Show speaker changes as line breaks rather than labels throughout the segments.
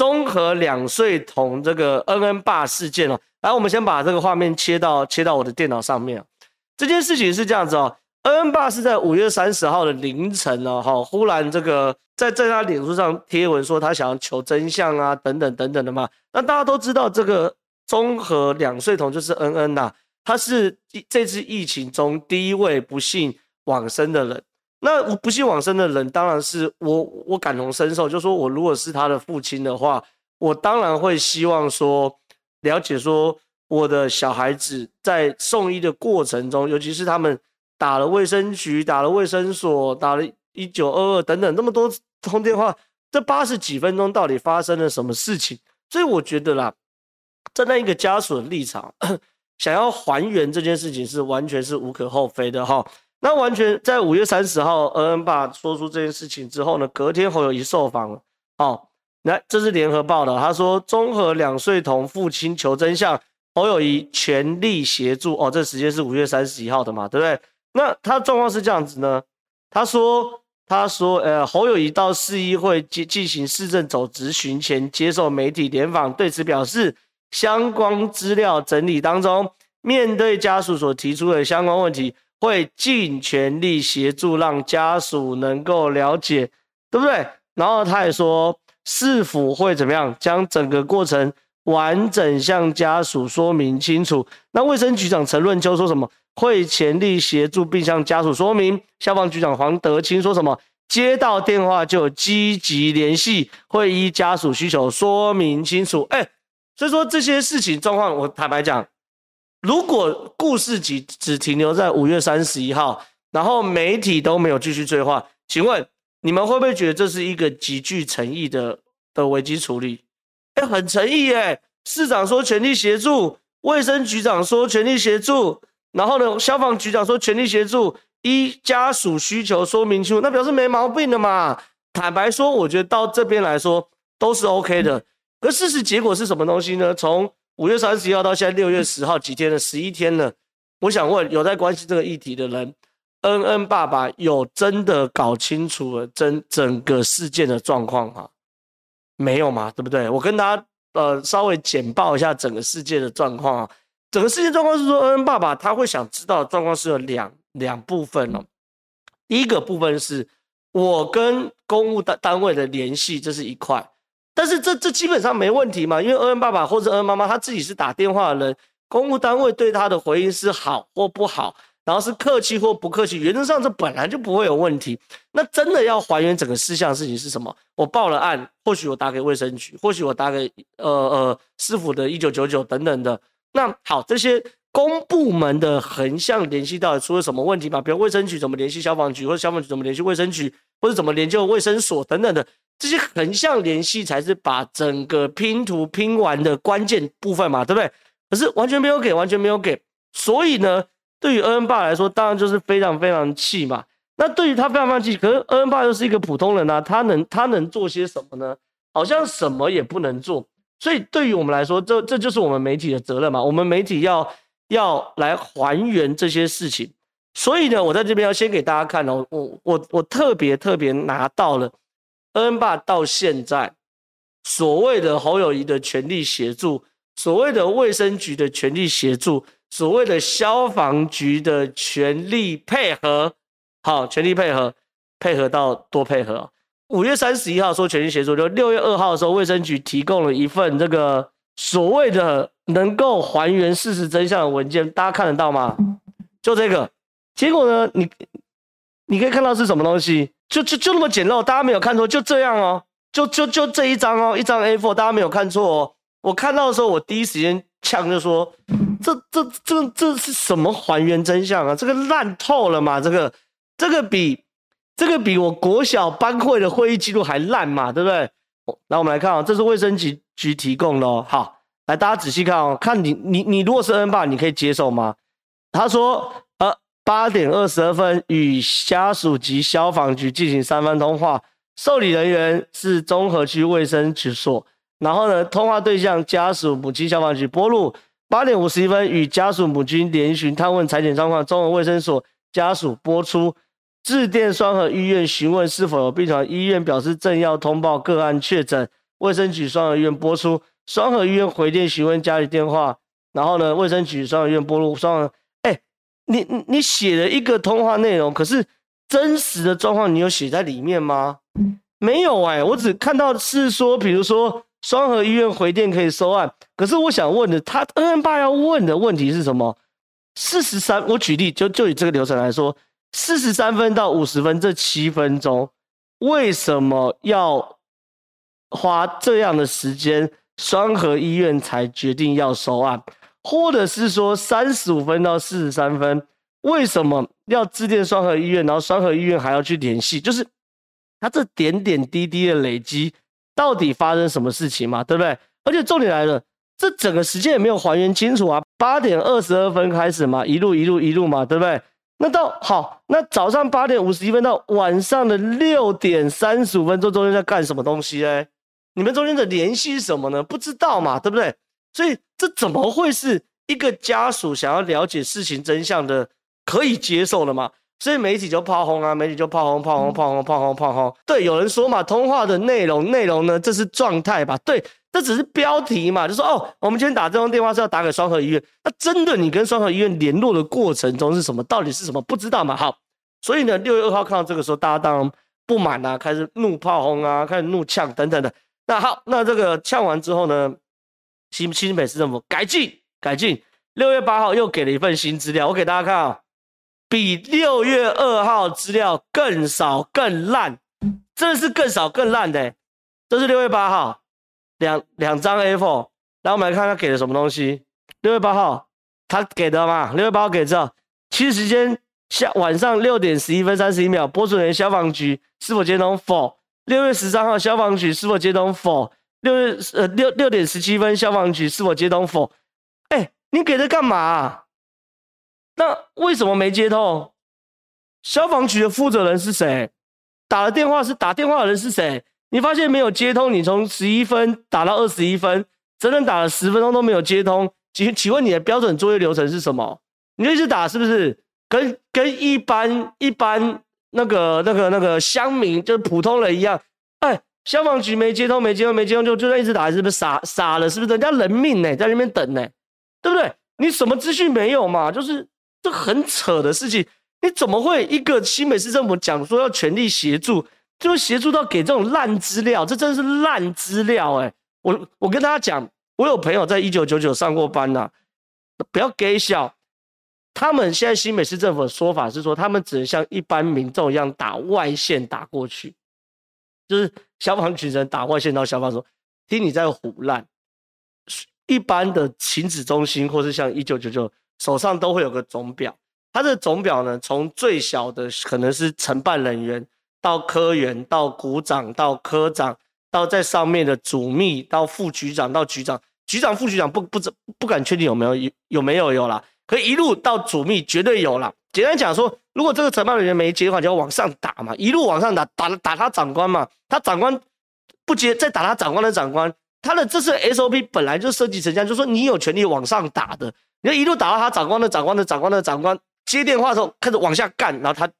综合两岁童这个恩恩爸事件哦。来，我们先把这个画面切到切到我的电脑上面。这件事情是这样子哦，恩恩爸是在五月三十号的凌晨哦，哈，忽然这个在在他脸书上贴文说他想要求真相啊，等等等等的嘛。那大家都知道这个综合两岁童就是恩恩呐，他是这次疫情中第一位不幸往生的人。那我不幸往生的人，当然是我，我感同身受。就说我如果是他的父亲的话，我当然会希望说，了解说我的小孩子在送医的过程中，尤其是他们打了卫生局、打了卫生所、打了一九二二等等那么多通电话，这八十几分钟到底发生了什么事情？所以我觉得啦，站在一个家属的立场，想要还原这件事情是完全是无可厚非的哈。那完全在五月三十号，恩恩爸说出这件事情之后呢，隔天侯友谊受访了。哦，来，这是联合报的，他说综合两岁童父亲求真相，侯友谊全力协助。哦，这时间是五月三十一号的嘛，对不对？那他状况是这样子呢，他说，他说，呃，侯友宜到市议会进进行市政走质询前，接受媒体联访，对此表示，相关资料整理当中，面对家属所提出的相关问题。会尽全力协助，让家属能够了解，对不对？然后他也说，市府会怎么样将整个过程完整向家属说明清楚。那卫生局长陈润秋说什么？会全力协助并向家属说明。消防局长黄德清说什么？接到电话就积极联系，会依家属需求说明清楚。哎，所以说这些事情状况，我坦白讲。如果故事只只停留在五月三十一号，然后媒体都没有继续追话，请问你们会不会觉得这是一个极具诚意的的危机处理？哎，很诚意哎！市长说全力协助，卫生局长说全力协助，然后呢，消防局长说全力协助，一家属需求说明清楚，那表示没毛病的嘛。坦白说，我觉得到这边来说都是 OK 的。可事实结果是什么东西呢？从五月三十一号到现在六月十号几天了，十一天了。我想问有在关心这个议题的人，恩恩爸爸有真的搞清楚了整整个事件的状况吗？没有嘛，对不对？我跟大家呃稍微简报一下整个事件的状况啊。整个事件状况是说，恩恩爸爸他会想知道的状况是有两两部分哦。第一个部分是我跟公务单单位的联系，这是一块。但是这这基本上没问题嘛，因为恩恩爸爸或者恩恩妈妈他自己是打电话的人，公务单位对他的回应是好或不好，然后是客气或不客气，原则上这本来就不会有问题。那真的要还原整个事项事情是什么？我报了案，或许我打给卫生局，或许我打给呃呃市府的一九九九等等的。那好，这些公部门的横向联系到底出了什么问题嘛？比如卫生局怎么联系消防局，或者消防局怎么联系卫生局，或者怎么联系卫生所等等的。这些横向联系才是把整个拼图拼完的关键部分嘛，对不对？可是完全没有给，完全没有给，所以呢，对于恩爸来说，当然就是非常非常气嘛。那对于他非常非常气，可是恩恩爸又是一个普通人啊，他能他能做些什么呢？好像什么也不能做。所以对于我们来说，这这就是我们媒体的责任嘛。我们媒体要要来还原这些事情。所以呢，我在这边要先给大家看哦，我我我特别特别拿到了。恩恩爸到现在，所谓的侯友谊的全力协助，所谓的卫生局的全力协助，所谓的消防局的全力配合，好，全力配合，配合到多配合。五月三十一号说全力协助，就六月二号的时候，卫生局提供了一份这个所谓的能够还原事实真相的文件，大家看得到吗？就这个，结果呢，你你可以看到是什么东西？就就就那么简陋，大家没有看错，就这样哦，就就就这一张哦，一张 A4，大家没有看错哦。我看到的时候，我第一时间呛就说：“这这这这是什么还原真相啊？这个烂透了嘛！这个这个比这个比我国小班会的会议记录还烂嘛，对不对？”那我们来看啊，这是卫生局局提供喽。好，来大家仔细看哦，看你你你如果是 N 爸，你可以接受吗？他说。呃八点二十二分，与家属及消防局进行三方通话，受理人员是中和区卫生局所。然后呢，通话对象家属、母亲、消防局拨入。八点五十一分，与家属、母亲联询探问采检状况，中和卫生所家属拨出。致电双和医院询问是否有病床，医院表示正要通报个案确诊。卫生局双和医院拨出，双和医院回电询问家里电话，然后呢，卫生局双和医院拨入双和。哎，你你写了一个通话内容，可是真实的状况你有写在里面吗？没有哎，我只看到是说，比如说双和医院回电可以收案，可是我想问的，他 N8 要问的问题是什么？四十三，我举例就就以这个流程来说，四十三分到五十分这七分钟，为什么要花这样的时间？双和医院才决定要收案，或者是说三十五分到四十三分，为什么要致电双和医院？然后双和医院还要去联系，就是他这点点滴滴的累积，到底发生什么事情嘛？对不对？而且重点来了，这整个时间也没有还原清楚啊。八点二十二分开始嘛，一路一路一路嘛，对不对？那到好，那早上八点五十一分到晚上的六点三十五分，这中间在干什么东西呢？你们中间的联系是什么呢？不知道嘛，对不对？所以这怎么会是一个家属想要了解事情真相的可以接受的嘛？所以媒体就炮轰啊，媒体就炮轰、炮轰、炮轰、炮轰、炮轰。对，有人说嘛，通话的内容内容呢，这是状态吧？对，这只是标题嘛，就说哦，我们今天打这通电话是要打给双河医院。那真的你跟双河医院联络的过程中是什么？到底是什么？不知道嘛？好，所以呢，六月二号看到这个时候，大家当然不满啊，开始怒炮轰啊，开始怒呛等等的。那好，那这个呛完之后呢，新新北市政府改进改进，六月八号又给了一份新资料，我给大家看啊、比六月二号资料更少更烂，真的是更少更烂的。这是六月八号，两两张 A4，来我们来看他给了什么东西。六月八号他给的嘛，六月八号给这，其实时间下晚上六点十一分三十一秒，播出人消防局是否接通？否？六月十三号，消防局是否接通？否。六月呃六六点十七分，消防局是否接通？否。哎，你给他干嘛？那为什么没接通？消防局的负责人是谁？打了电话是打电话的人是谁？你发现没有接通？你从十一分打到二十一分，整整打了十分钟都没有接通。请请问你的标准作业流程是什么？你就一直打是不是？跟跟一般一般。那个、那个、那个乡民就是普通人一样，哎，消防局没接通，没接通，没接通，就就在一直打，是不是傻傻了？是不是人家人命呢，在那边等呢，对不对？你什么资讯没有嘛？就是这很扯的事情，你怎么会一个新北市政府讲说要全力协助，就协助到给这种烂资料？这真的是烂资料哎！我我跟大家讲，我有朋友在一九九九上过班呐、不要给笑。他们现在新北市政府的说法是说，他们只能像一般民众一样打外线打过去，就是消防局人打外线到消防说，听你在唬烂。一般的勤指中心或是像一九九九手上都会有个总表，他的总表呢，从最小的可能是承办人员到科员到股长到科长到在上面的主秘到副局长到局长，局长副局长不不不不敢确定有没有有有没有有啦。可以一路到主秘绝对有了。简单讲说，如果这个承办人员没接的话，就要往上打嘛，一路往上打，打打他长官嘛。他长官不接，再打他长官的长官。他的这次 SOP 本来就设计成这样，就说你有权利往上打的，你要一路打到他长官的长官的长官的长官接电话的时候开始往下干，然后他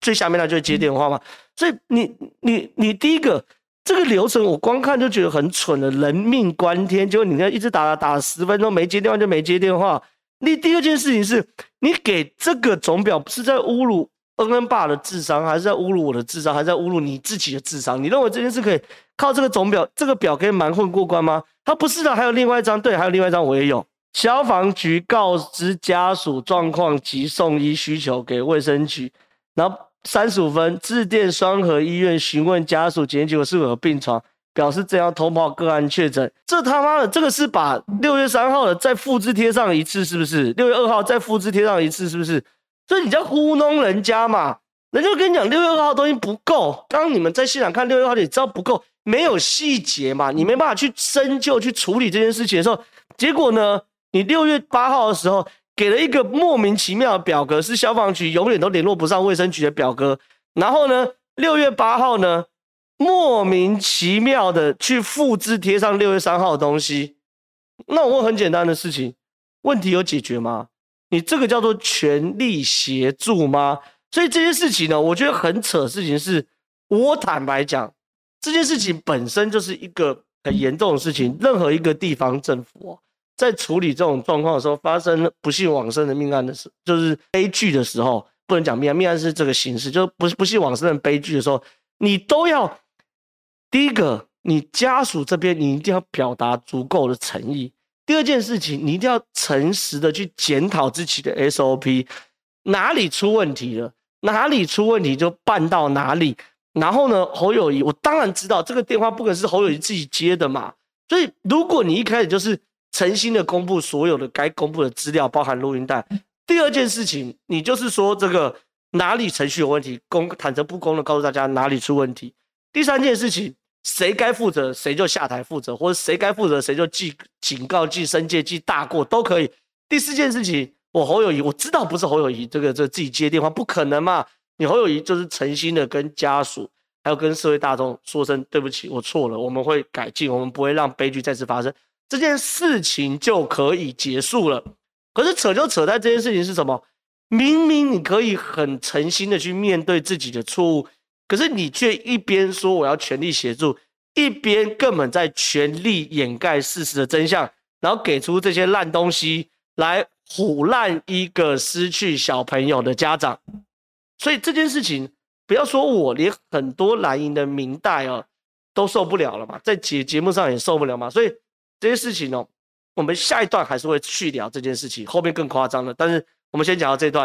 最下面那就接电话嘛。所以你你你第一个这个流程，我光看就觉得很蠢了，人命关天，结果你看一直打了打了十分钟没接电话就没接电话。你第二件事情是，你给这个总表是在侮辱恩恩爸的智商，还是在侮辱我的智商，还是在侮辱你自己的智商？你认为这件事可以靠这个总表，这个表可以瞒混过关吗？他不是的，还有另外一张，对，还有另外一张我也有。消防局告知家属状况及送医需求给卫生局，然后三十五分致电双和医院询问家属检验结果是否有病床。表示这样通报个案确诊，这他妈的，这个是把六月三号的再复制贴上一次，是不是？六月二号再复制贴上一次，是不是？所以你在糊弄人家嘛？人家跟你讲六月二号东西不够，刚刚你们在现场看六月二号，你知道不够，没有细节嘛？你没办法去深究去处理这件事情的时候，结果呢？你六月八号的时候给了一个莫名其妙的表格，是消防局永远都联络不上卫生局的表格，然后呢，六月八号呢？莫名其妙的去复制贴上六月三号的东西，那我问很简单的事情，问题有解决吗？你这个叫做全力协助吗？所以这件事情呢，我觉得很扯事情是，我坦白讲，这件事情本身就是一个很严重的事情，任何一个地方政府哦，在处理这种状况的时候，发生不幸往生的命案的时，就是悲剧的时候，不能讲命案，命案是这个形式，就是不不幸往生的悲剧的时候，你都要第一个，你家属这边你一定要表达足够的诚意；第二件事情，你一定要诚实的去检讨自己的 SOP，哪里出问题了，哪里出问题就办到哪里。然后呢，侯友谊，我当然知道这个电话不可能是侯友谊自己接的嘛。所以，如果你一开始就是诚心的公布所有的该公布的资料，包含录音带。第二件事情，你就是说这个哪里程序有问题，公坦诚不公的告诉大家哪里出问题。第三件事情，谁该负责谁就下台负责，或者谁该负责谁就记警告、记申诫、记大过都可以。第四件事情，我侯友宜，我知道不是侯友宜这个这个、自己接电话，不可能嘛。你侯友宜就是诚心的跟家属，还有跟社会大众说声对不起，我错了，我们会改进，我们不会让悲剧再次发生，这件事情就可以结束了。可是扯就扯在这件事情是什么？明明你可以很诚心的去面对自己的错误，可是你却一边说我要全力协助，一边根本在全力掩盖事实的真相，然后给出这些烂东西来唬烂一个失去小朋友的家长。所以这件事情，不要说我，连很多蓝营的民代哦都受不了了嘛，在节节目上也受不了嘛。所以这些事情哦，我们下一段还是会去聊这件事情，后面更夸张的。但是我们先讲到这段。